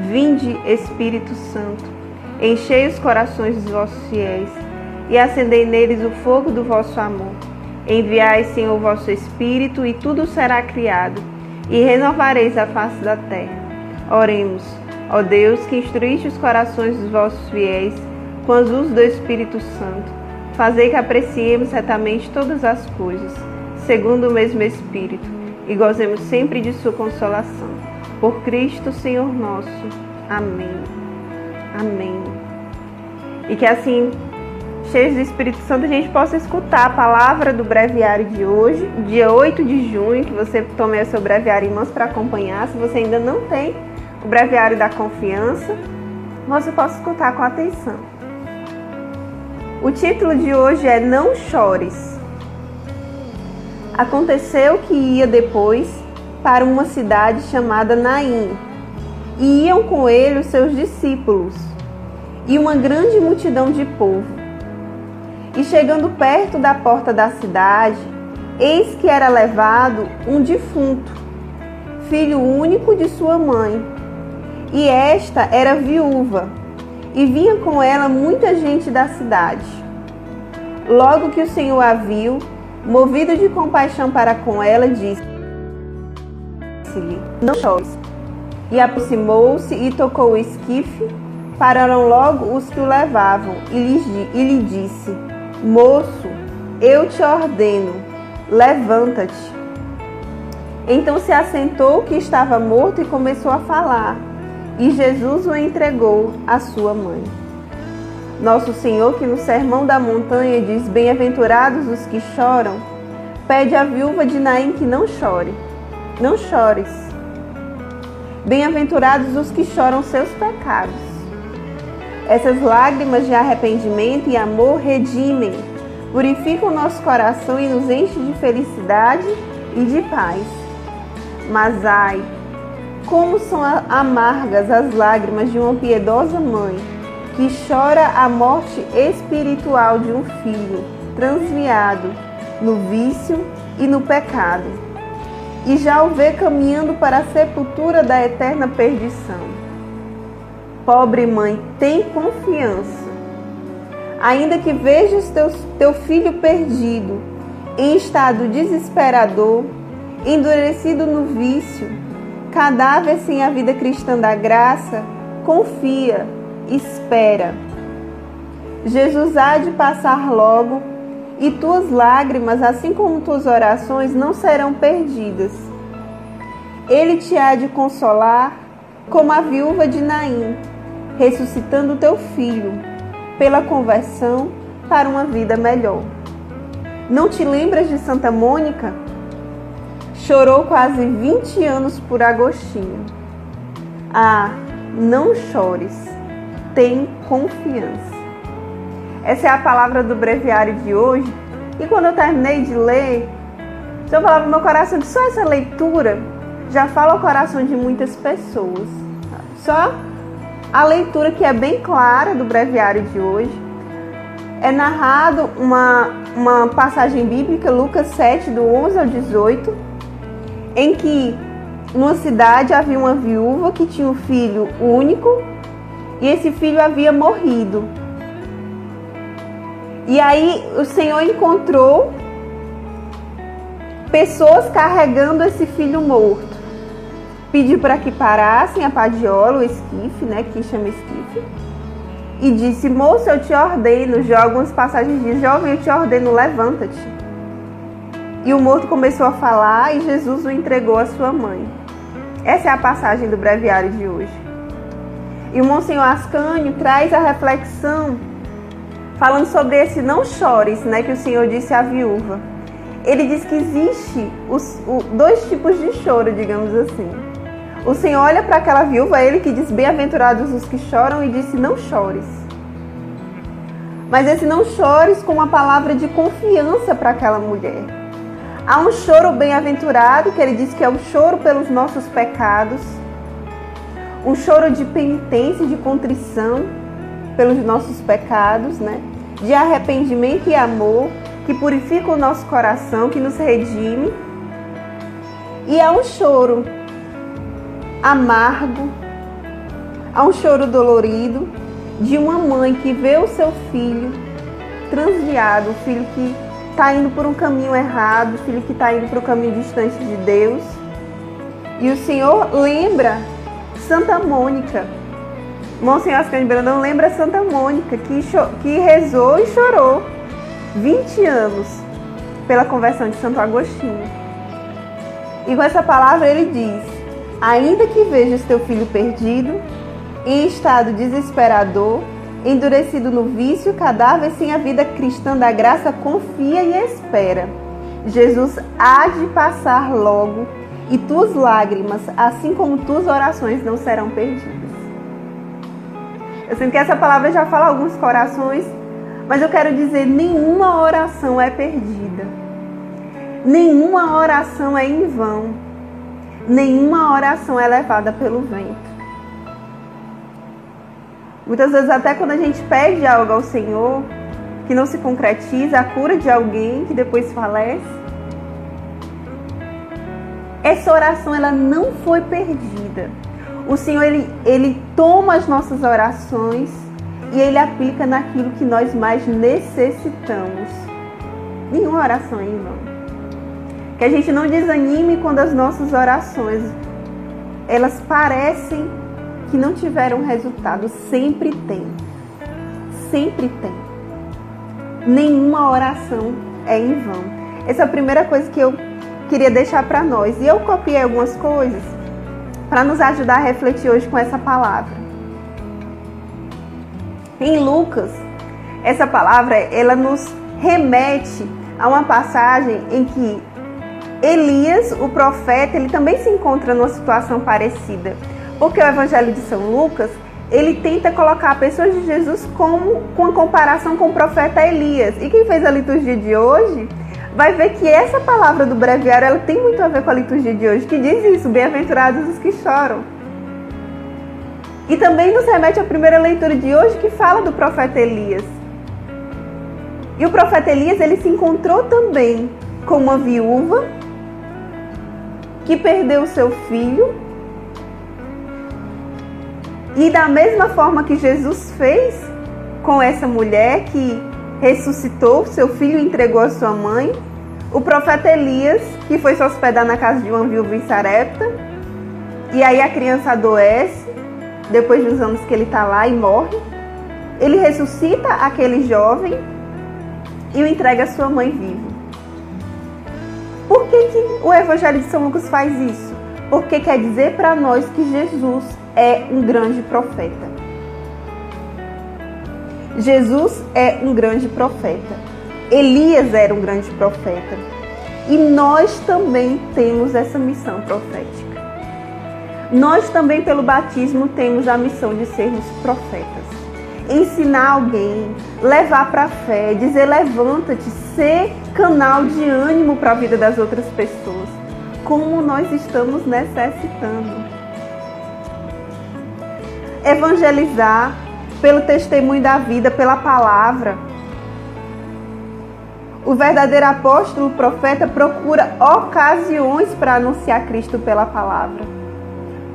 Vinde, Espírito Santo, enchei os corações dos vossos fiéis e acendei neles o fogo do vosso amor. Enviai, Senhor, vosso Espírito, e tudo será criado, e renovareis a face da terra. Oremos, ó Deus, que instruíste os corações dos vossos fiéis com as luzes do Espírito Santo. Fazei que apreciemos certamente todas as coisas, segundo o mesmo Espírito, e gozemos sempre de sua consolação. Por Cristo, Senhor nosso. Amém. Amém. E que assim cheios do Espírito Santo, a gente possa escutar a palavra do breviário de hoje, dia 8 de junho, que você tome o seu breviário em mãos para acompanhar. Se você ainda não tem o breviário da confiança, você possa escutar com atenção. O título de hoje é Não Chores. Aconteceu que ia depois para uma cidade chamada Naim, e iam com ele os seus discípulos e uma grande multidão de povo. E chegando perto da porta da cidade, eis que era levado um defunto, filho único de sua mãe. E esta era viúva, e vinha com ela muita gente da cidade. Logo que o Senhor a viu, movido de compaixão para com ela, disse-lhe: Não chores. E aproximou-se e tocou o esquife. Pararam logo os que o levavam e lhe, e lhe disse: Moço, eu te ordeno, levanta-te. Então se assentou que estava morto e começou a falar, e Jesus o entregou à sua mãe. Nosso Senhor, que no Sermão da Montanha diz: Bem-aventurados os que choram, pede à viúva de Naim que não chore. Não chores. Bem-aventurados os que choram seus pecados essas lágrimas de arrependimento e amor redimem, purificam nosso coração e nos enchem de felicidade e de paz. Mas ai, como são amargas as lágrimas de uma piedosa mãe que chora a morte espiritual de um filho transviado no vício e no pecado, e já o vê caminhando para a sepultura da eterna perdição. Pobre mãe, tem confiança. Ainda que vejas teu, teu filho perdido, em estado desesperador, endurecido no vício, cadáver sem a vida cristã da graça, confia, espera. Jesus há de passar logo e tuas lágrimas, assim como tuas orações, não serão perdidas. Ele te há de consolar como a viúva de Naim ressuscitando teu filho pela conversão para uma vida melhor. Não te lembras de Santa Mônica? Chorou quase 20 anos por Agostinho. Ah, não chores, tem confiança. Essa é a palavra do breviário de hoje. E quando eu terminei de ler, o Senhor falava no meu coração que só essa leitura já fala ao coração de muitas pessoas. Só a leitura que é bem clara do breviário de hoje é narrado uma, uma passagem bíblica, Lucas 7, do 11 ao 18, em que numa cidade havia uma viúva que tinha um filho único e esse filho havia morrido. E aí o Senhor encontrou pessoas carregando esse filho morto pediu para que parassem a padiola, o esquife, né, que chama esquife, e disse: Moço, eu te ordeno. Já algumas passagens dizem: Jovem, eu te ordeno, levanta-te. E o morto começou a falar e Jesus o entregou à sua mãe. Essa é a passagem do breviário de hoje. E o Monsenhor Ascânio traz a reflexão falando sobre esse não chores, né, que o Senhor disse à viúva. Ele diz que existe os, o, dois tipos de choro, digamos assim. O Senhor olha para aquela viúva, ele que diz: Bem-aventurados os que choram, e disse: Não chores. Mas esse não chores com uma palavra de confiança para aquela mulher. Há um choro bem-aventurado, que ele diz que é o choro pelos nossos pecados, um choro de penitência, de contrição pelos nossos pecados, né? De arrependimento e amor, que purifica o nosso coração, que nos redime. E há um choro amargo, Há um choro dolorido de uma mãe que vê o seu filho transviado, o filho que está indo por um caminho errado, o filho que está indo para o caminho distante de Deus. E o Senhor lembra Santa Mônica. Monsenhor de Brandão lembra Santa Mônica, que, que rezou e chorou 20 anos pela conversão de Santo Agostinho. E com essa palavra ele diz: Ainda que vejas teu filho perdido, em estado desesperador, endurecido no vício, cadáver sem a vida cristã da graça, confia e espera. Jesus há de passar logo e tuas lágrimas, assim como tuas orações, não serão perdidas. Eu sinto que essa palavra já fala alguns corações, mas eu quero dizer: nenhuma oração é perdida, nenhuma oração é em vão, nenhuma oração é levada pelo vento. Muitas vezes, até quando a gente pede algo ao Senhor que não se concretiza, a cura de alguém que depois falece, essa oração ela não foi perdida. O Senhor ele, ele toma as nossas orações e ele aplica naquilo que nós mais necessitamos. Nenhuma oração em vão. Que a gente não desanime quando as nossas orações elas parecem que não tiveram resultado. Sempre tem. Sempre tem. Nenhuma oração é em vão. Essa é a primeira coisa que eu queria deixar para nós. E eu copiei algumas coisas para nos ajudar a refletir hoje com essa palavra. Em Lucas, essa palavra ela nos remete a uma passagem em que Elias, o profeta, ele também se encontra numa situação parecida. Porque o Evangelho de São Lucas, ele tenta colocar a pessoa de Jesus como com a comparação com o profeta Elias. E quem fez a liturgia de hoje vai ver que essa palavra do breviário ela tem muito a ver com a liturgia de hoje, que diz isso: bem-aventurados os que choram. E também nos remete à primeira leitura de hoje que fala do profeta Elias. E o profeta Elias ele se encontrou também com uma viúva que perdeu seu filho. E da mesma forma que Jesus fez com essa mulher que ressuscitou, seu filho entregou a sua mãe. O profeta Elias, que foi se hospedar na casa de uma viúva em Sarepta, e aí a criança adoece, depois de uns anos que ele está lá e morre. Ele ressuscita aquele jovem e o entrega à sua mãe vivo. Por que, que o Evangelho de São Lucas faz isso? Porque quer dizer para nós que Jesus é um grande profeta. Jesus é um grande profeta. Elias era um grande profeta. E nós também temos essa missão profética. Nós também, pelo batismo, temos a missão de sermos profetas. Ensinar alguém, levar para a fé, dizer levanta-te, ser canal de ânimo para a vida das outras pessoas, como nós estamos necessitando. Evangelizar pelo testemunho da vida, pela palavra. O verdadeiro apóstolo, profeta, procura ocasiões para anunciar Cristo pela palavra.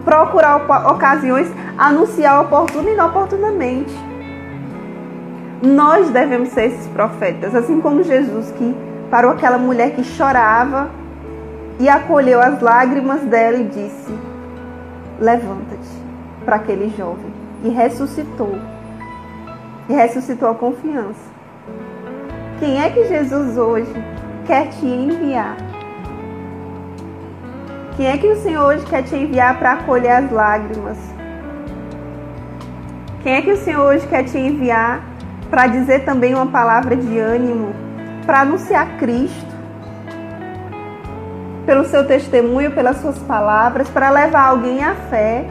Procurar ocasiões, anunciar oportuno e inoportunamente. Nós devemos ser esses profetas, assim como Jesus que parou aquela mulher que chorava e acolheu as lágrimas dela e disse: Levanta-te para aquele jovem e ressuscitou e ressuscitou a confiança. Quem é que Jesus hoje quer te enviar? Quem é que o Senhor hoje quer te enviar para acolher as lágrimas? Quem é que o Senhor hoje quer te enviar para dizer também uma palavra de ânimo, para anunciar Cristo? Pelo seu testemunho, pelas suas palavras, para levar alguém à fé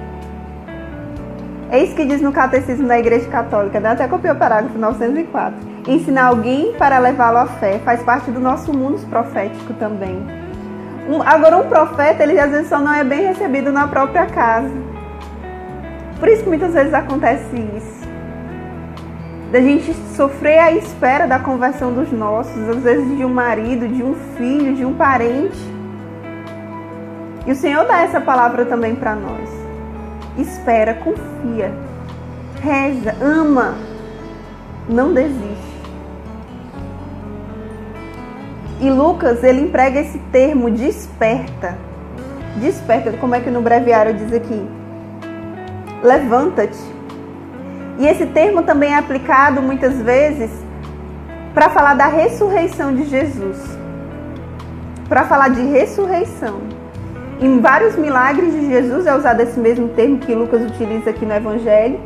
é isso que diz no Catecismo da Igreja Católica, né? até copiou o parágrafo 904. Ensinar alguém para levá-lo à fé faz parte do nosso mundo profético também. Um, agora, um profeta, ele às vezes só não é bem recebido na própria casa. Por isso que muitas vezes acontece isso. Da gente sofrer a espera da conversão dos nossos, às vezes de um marido, de um filho, de um parente. E o Senhor dá essa palavra também para nós. espera, confia, reza, ama, não desiste. E Lucas, ele emprega esse termo desperta. Desperta, como é que no breviário diz aqui? Levanta-te. E esse termo também é aplicado muitas vezes para falar da ressurreição de Jesus. Para falar de ressurreição. Em vários milagres de Jesus é usado esse mesmo termo que Lucas utiliza aqui no Evangelho.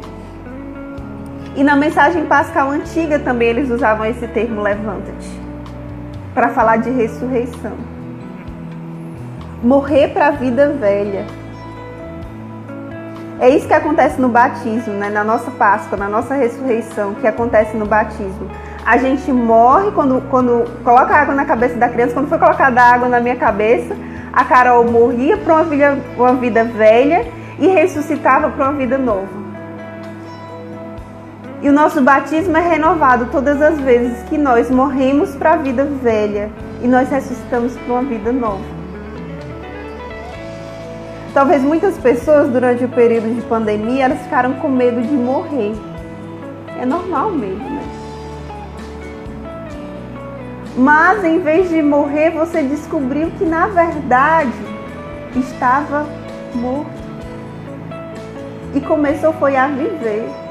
E na mensagem pascal antiga também eles usavam esse termo levanta-te para falar de ressurreição. Morrer para a vida velha. É isso que acontece no batismo, né? na nossa Páscoa, na nossa ressurreição, que acontece no batismo. A gente morre quando, quando coloca água na cabeça da criança. Quando foi colocada água na minha cabeça, a Carol morria para uma vida, uma vida velha e ressuscitava para uma vida nova. E o nosso batismo é renovado todas as vezes que nós morremos para a vida velha e nós ressuscitamos para uma vida nova. Talvez muitas pessoas durante o período de pandemia elas ficaram com medo de morrer. É normal mesmo, né? Mas em vez de morrer, você descobriu que na verdade estava morto. E começou foi a viver.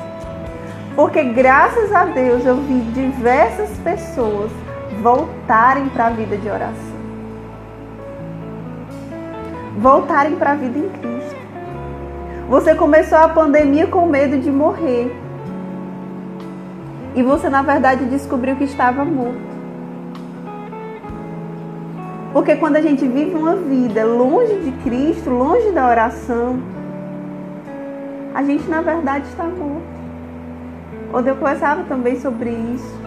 Porque graças a Deus eu vi diversas pessoas voltarem para a vida de oração. Voltarem para a vida em Cristo. Você começou a pandemia com medo de morrer. E você, na verdade, descobriu que estava morto. Porque quando a gente vive uma vida longe de Cristo, longe da oração, a gente, na verdade, está morto onde eu conversava também sobre isso.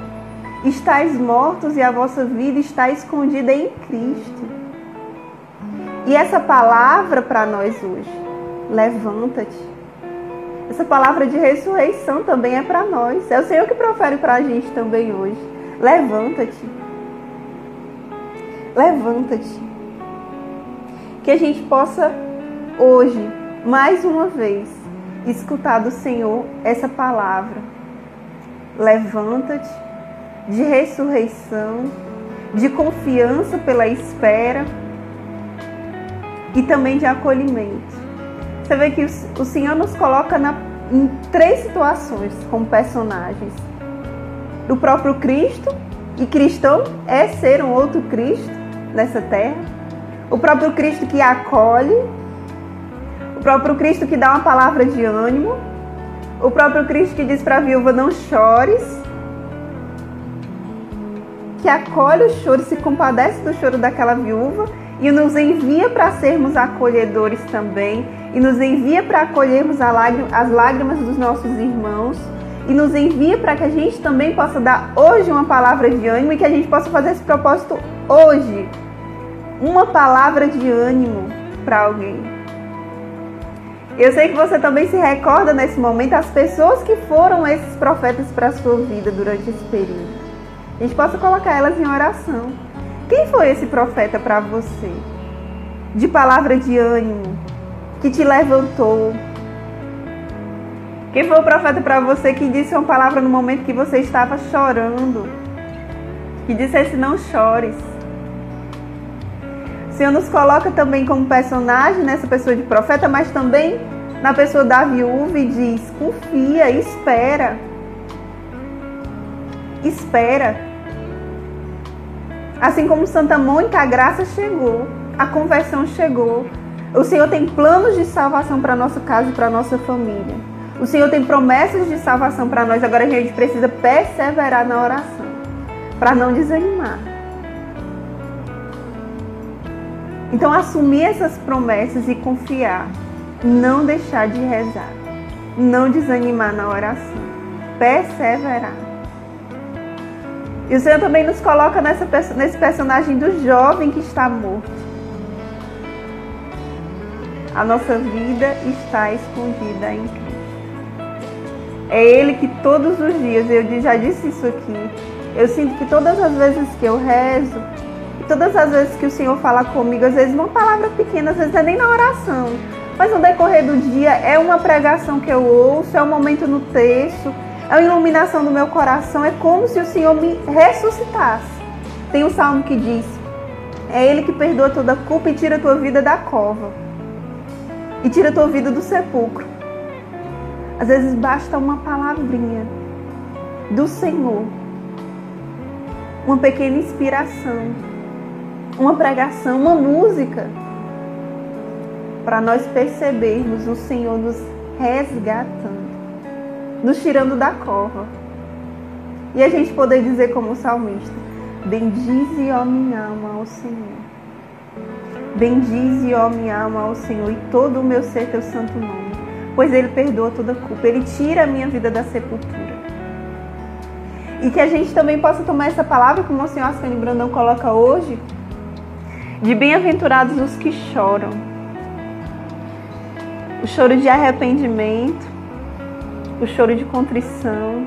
Estais mortos e a vossa vida está escondida em Cristo. E essa palavra para nós hoje, levanta-te. Essa palavra de ressurreição também é para nós. É o Senhor que profere para a gente também hoje. Levanta-te. Levanta-te. Que a gente possa hoje, mais uma vez, escutar do Senhor essa palavra levanta-te, de ressurreição, de confiança pela espera. E também de acolhimento. Você vê que o Senhor nos coloca na, em três situações como personagens: do próprio Cristo, e cristão é ser um outro Cristo nessa terra, o próprio Cristo que acolhe, o próprio Cristo que dá uma palavra de ânimo o próprio Cristo que diz para a viúva: Não chores, que acolhe o choro, se compadece do choro daquela viúva e nos envia para sermos acolhedores também, e nos envia para acolhermos as lágrimas dos nossos irmãos, e nos envia para que a gente também possa dar hoje uma palavra de ânimo e que a gente possa fazer esse propósito hoje. Uma palavra de ânimo para alguém. Eu sei que você também se recorda nesse momento as pessoas que foram esses profetas para a sua vida durante esse período. A gente possa colocar elas em oração. Quem foi esse profeta para você? De palavra de ânimo, que te levantou. Quem foi o profeta para você que disse uma palavra no momento que você estava chorando? Que dissesse não chores. O Senhor nos coloca também como personagem nessa pessoa de profeta, mas também na pessoa da viúva e diz: confia, espera. Espera. Assim como Santa Mônica, a graça chegou, a conversão chegou. O Senhor tem planos de salvação para nosso caso e para nossa família. O Senhor tem promessas de salvação para nós. Agora a gente precisa perseverar na oração para não desanimar. Então, assumir essas promessas e confiar. Não deixar de rezar. Não desanimar na oração. Perseverar. E o Senhor também nos coloca nessa, nesse personagem do jovem que está morto. A nossa vida está escondida em Cristo. É Ele que todos os dias, eu já disse isso aqui, eu sinto que todas as vezes que eu rezo, todas as vezes que o Senhor fala comigo, às vezes uma palavra pequena, às vezes é nem na oração, mas no decorrer do dia é uma pregação que eu ouço, é um momento no texto, é a iluminação do meu coração, é como se o Senhor me ressuscitasse. Tem um salmo que diz: É Ele que perdoa toda culpa e tira a tua vida da cova, e tira a tua vida do sepulcro. Às vezes basta uma palavrinha do Senhor, uma pequena inspiração, uma pregação, uma música, para nós percebermos o Senhor nos resgatando nos tirando da cova. E a gente poder dizer como salmista: Bendize, ó minha alma, ao Senhor. Bendize, ó minha alma, ao Senhor, e todo o meu ser teu santo nome, pois Ele perdoa toda culpa, Ele tira a minha vida da sepultura. E que a gente também possa tomar essa palavra, como o Senhor Ascani Brandão coloca hoje, de bem-aventurados os que choram. O choro de arrependimento, o choro de contrição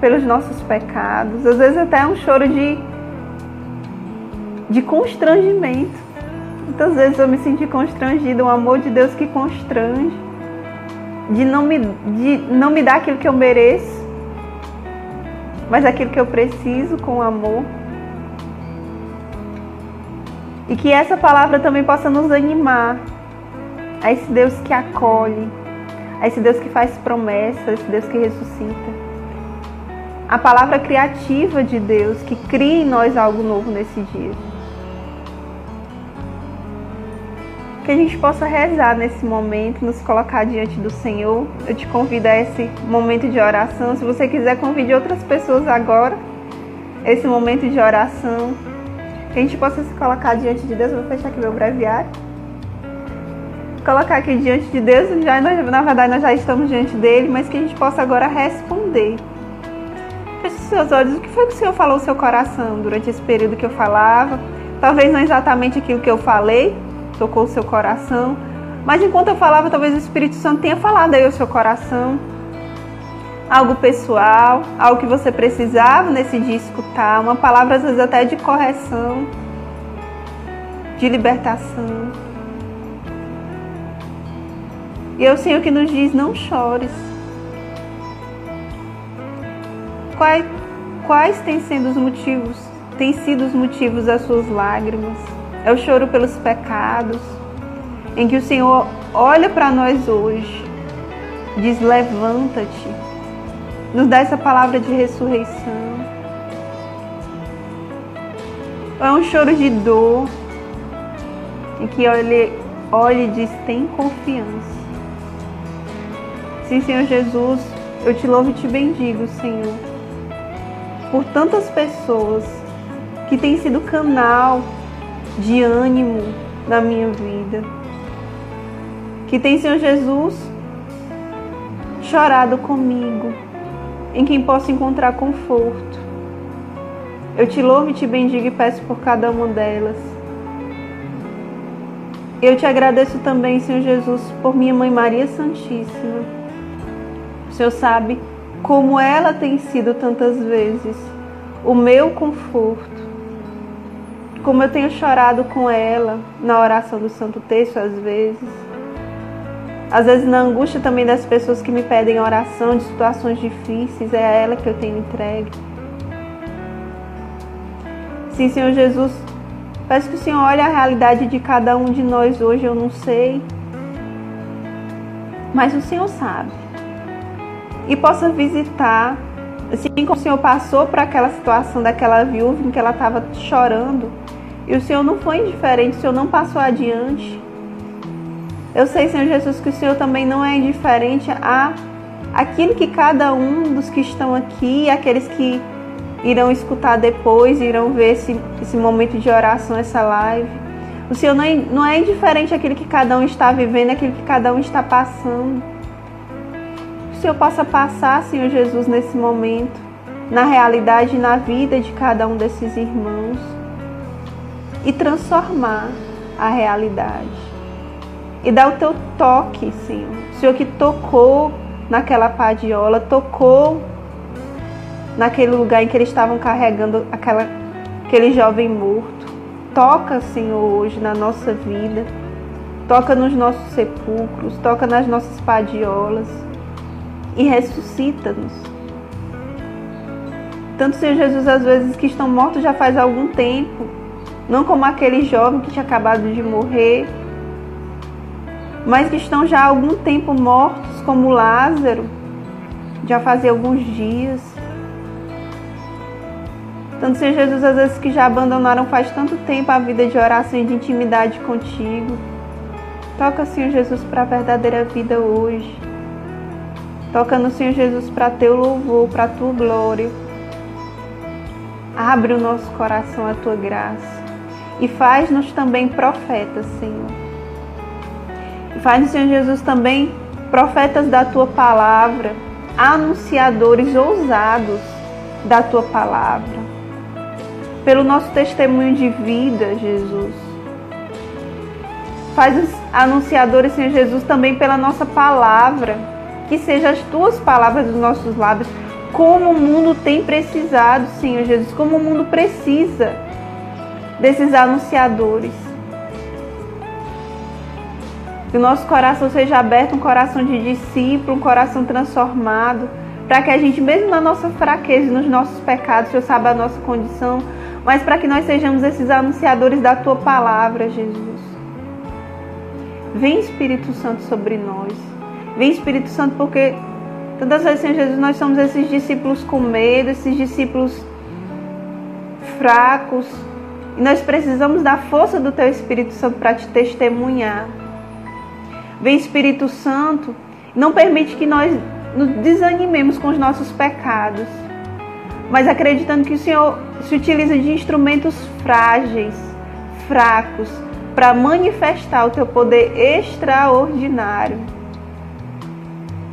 pelos nossos pecados, às vezes até um choro de, de constrangimento. Muitas vezes eu me senti constrangida, o amor de Deus que constrange, de não me, de não me dar aquilo que eu mereço, mas aquilo que eu preciso com amor. E que essa palavra também possa nos animar a esse Deus que acolhe, a esse Deus que faz promessas, esse Deus que ressuscita. A palavra criativa de Deus que cria em nós algo novo nesse dia. Que a gente possa rezar nesse momento, nos colocar diante do Senhor. Eu te convido a esse momento de oração. Se você quiser, convide outras pessoas agora. Esse momento de oração. Que a gente possa se colocar diante de Deus. Eu vou fechar aqui meu breviário colocar aqui diante de Deus, já, na verdade nós já estamos diante dele, mas que a gente possa agora responder. Feche os seus olhos, o que foi que o Senhor falou no seu coração durante esse período que eu falava? Talvez não exatamente aquilo que eu falei, tocou o seu coração, mas enquanto eu falava, talvez o Espírito Santo tenha falado aí ao seu coração. Algo pessoal, algo que você precisava nesse dia escutar, uma palavra às vezes até de correção, de libertação. E é o Senhor que nos diz: não chores. Quais, quais têm sido os motivos? Têm sido os motivos das suas lágrimas? É o choro pelos pecados, em que o Senhor olha para nós hoje, diz: levanta-te, nos dá essa palavra de ressurreição. É um choro de dor, em que ele olha e diz: tem confiança. Sim, Senhor Jesus, eu te louvo e te bendigo, Senhor, por tantas pessoas que têm sido canal de ânimo na minha vida. Que tem, Senhor Jesus, chorado comigo, em quem posso encontrar conforto. Eu te louvo e te bendigo e peço por cada uma delas. Eu te agradeço também, Senhor Jesus, por minha mãe Maria Santíssima Senhor sabe como ela tem sido tantas vezes o meu conforto, como eu tenho chorado com ela na oração do Santo Texto às vezes, às vezes na angústia também das pessoas que me pedem oração de situações difíceis, é a ela que eu tenho entregue. Sim, Senhor Jesus, peço que o Senhor olhe a realidade de cada um de nós hoje, eu não sei, mas o Senhor sabe e possa visitar, assim como o Senhor passou para aquela situação daquela viúva em que ela estava chorando, e o Senhor não foi indiferente, o Senhor não passou adiante. Eu sei, Senhor Jesus, que o Senhor também não é indiferente a aquilo que cada um dos que estão aqui, aqueles que irão escutar depois, irão ver esse, esse momento de oração, essa live. O Senhor não é, não é indiferente àquilo que cada um está vivendo, àquilo que cada um está passando o Senhor possa passar, Senhor Jesus, nesse momento, na realidade e na vida de cada um desses irmãos e transformar a realidade. E dar o teu toque, Senhor. Senhor que tocou naquela padiola, tocou naquele lugar em que eles estavam carregando aquela, aquele jovem morto. Toca, Senhor, hoje na nossa vida. toca nos nossos sepulcros, toca nas nossas padiolas e ressuscita-nos. Tanto, Senhor Jesus, às vezes que estão mortos já faz algum tempo, não como aquele jovem que tinha acabado de morrer, mas que estão já há algum tempo mortos, como Lázaro, já fazia alguns dias. Tanto, Senhor Jesus, às vezes que já abandonaram faz tanto tempo a vida de oração e de intimidade contigo. Toca, Senhor Jesus, para a verdadeira vida hoje. Toca no Senhor Jesus para teu louvor, para tua glória. Abre o nosso coração à tua graça. E faz-nos também profetas, Senhor. Faz-nos, Senhor Jesus, também profetas da tua palavra, anunciadores ousados da tua palavra. Pelo nosso testemunho de vida, Jesus Faz os anunciadores, Senhor Jesus, também pela nossa palavra. Que sejam as tuas palavras dos nossos lábios. Como o mundo tem precisado, Senhor Jesus. Como o mundo precisa desses anunciadores. Que o nosso coração seja aberto, um coração de discípulo, um coração transformado, para que a gente, mesmo na nossa fraqueza, nos nossos pecados, o Senhor sabe a nossa condição, mas para que nós sejamos esses anunciadores da tua palavra, Jesus. Vem Espírito Santo sobre nós. Vem Espírito Santo porque tantas vezes, Senhor Jesus, nós somos esses discípulos com medo, esses discípulos fracos. E nós precisamos da força do Teu Espírito Santo para te testemunhar. Vem Espírito Santo, não permite que nós nos desanimemos com os nossos pecados, mas acreditando que o Senhor se utiliza de instrumentos frágeis, fracos, para manifestar o teu poder extraordinário,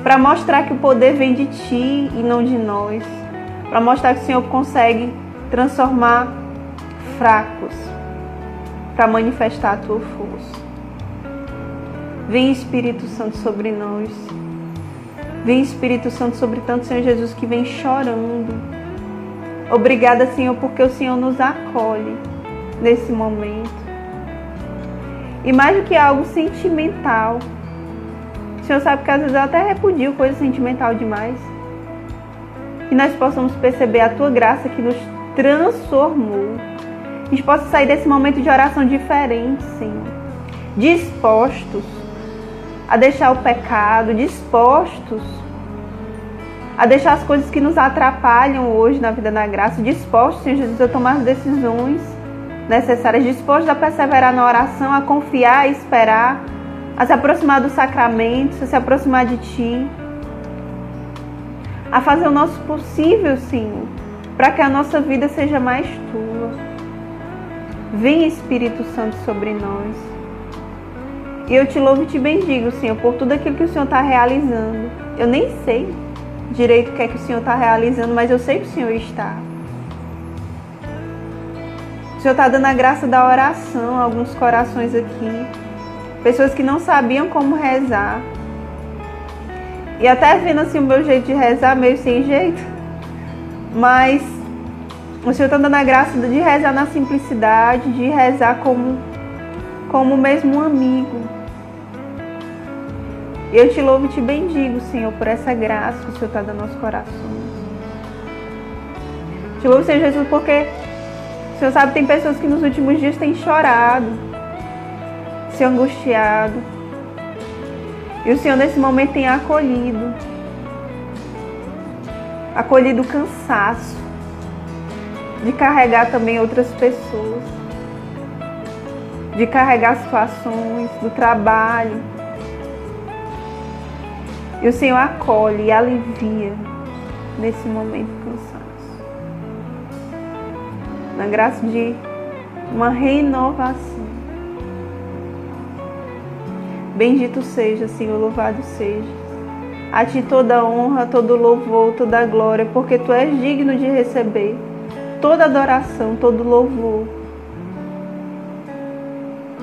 para mostrar que o poder vem de ti e não de nós, para mostrar que o Senhor consegue transformar fracos, para manifestar a tua força. Vem Espírito Santo sobre nós. Vem Espírito Santo sobre tanto Senhor Jesus que vem chorando. Obrigada, Senhor, porque o Senhor nos acolhe nesse momento. E mais do que algo sentimental. O Senhor sabe que às vezes eu até repudio coisa sentimental demais. Que nós possamos perceber a tua graça que nos transformou. A gente possa sair desse momento de oração diferente, Senhor. Dispostos a deixar o pecado, dispostos a deixar as coisas que nos atrapalham hoje na vida da graça, dispostos, Senhor Jesus, a tomar decisões necessárias, dispostos a perseverar na oração, a confiar, a esperar, a se aproximar dos sacramentos, a se aproximar de Ti, a fazer o nosso possível, Senhor, para que a nossa vida seja mais Tua. Vem Espírito Santo sobre nós. E eu te louvo e te bendigo, Senhor, por tudo aquilo que o Senhor está realizando. Eu nem sei direito o que é que o Senhor está realizando, mas eu sei que o Senhor está. Senhor está dando a graça da oração a alguns corações aqui. Pessoas que não sabiam como rezar. E até vendo assim o meu jeito de rezar, meio sem jeito. Mas o Senhor está dando a graça de rezar na simplicidade, de rezar como, como mesmo um amigo. Eu te louvo e te bendigo, Senhor, por essa graça que o Senhor está dando aos corações. Te louvo, Senhor Jesus, porque o Senhor sabe, tem pessoas que nos últimos dias têm chorado, se angustiado. E o Senhor nesse momento tem acolhido. Acolhido o cansaço de carregar também outras pessoas. De carregar situações do trabalho. E o Senhor acolhe e alivia nesse momento cansado na graça de uma renovação. Bendito seja, Senhor, louvado seja. A ti toda honra, todo louvor, toda glória, porque tu és digno de receber toda adoração, todo louvor.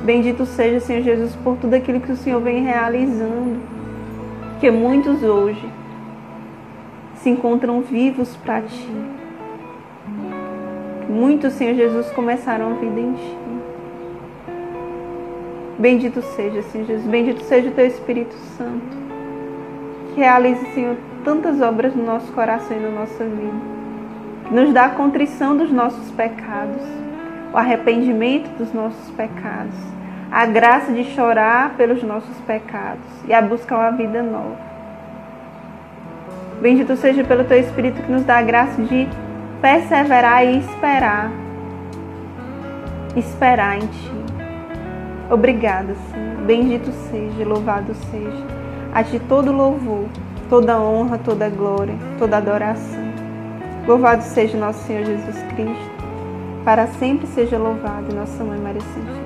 Bendito seja, Senhor Jesus, por tudo aquilo que o Senhor vem realizando, que muitos hoje se encontram vivos para ti Muitos, Senhor Jesus, começaram a vida em Ti. Bendito seja, Senhor Jesus. Bendito seja o Teu Espírito Santo. Que realize, Senhor, tantas obras no nosso coração e na nossa vida. Que nos dá a contrição dos nossos pecados, o arrependimento dos nossos pecados, a graça de chorar pelos nossos pecados e a buscar uma vida nova. Bendito seja pelo Teu Espírito que nos dá a graça de perseverar e esperar. Esperar em Ti. Obrigada, Senhor. Bendito seja, louvado seja. A Ti todo louvor, toda honra, toda glória, toda adoração. Louvado seja nosso Senhor Jesus Cristo. Para sempre seja louvado, nossa Mãe Maria Santíssima.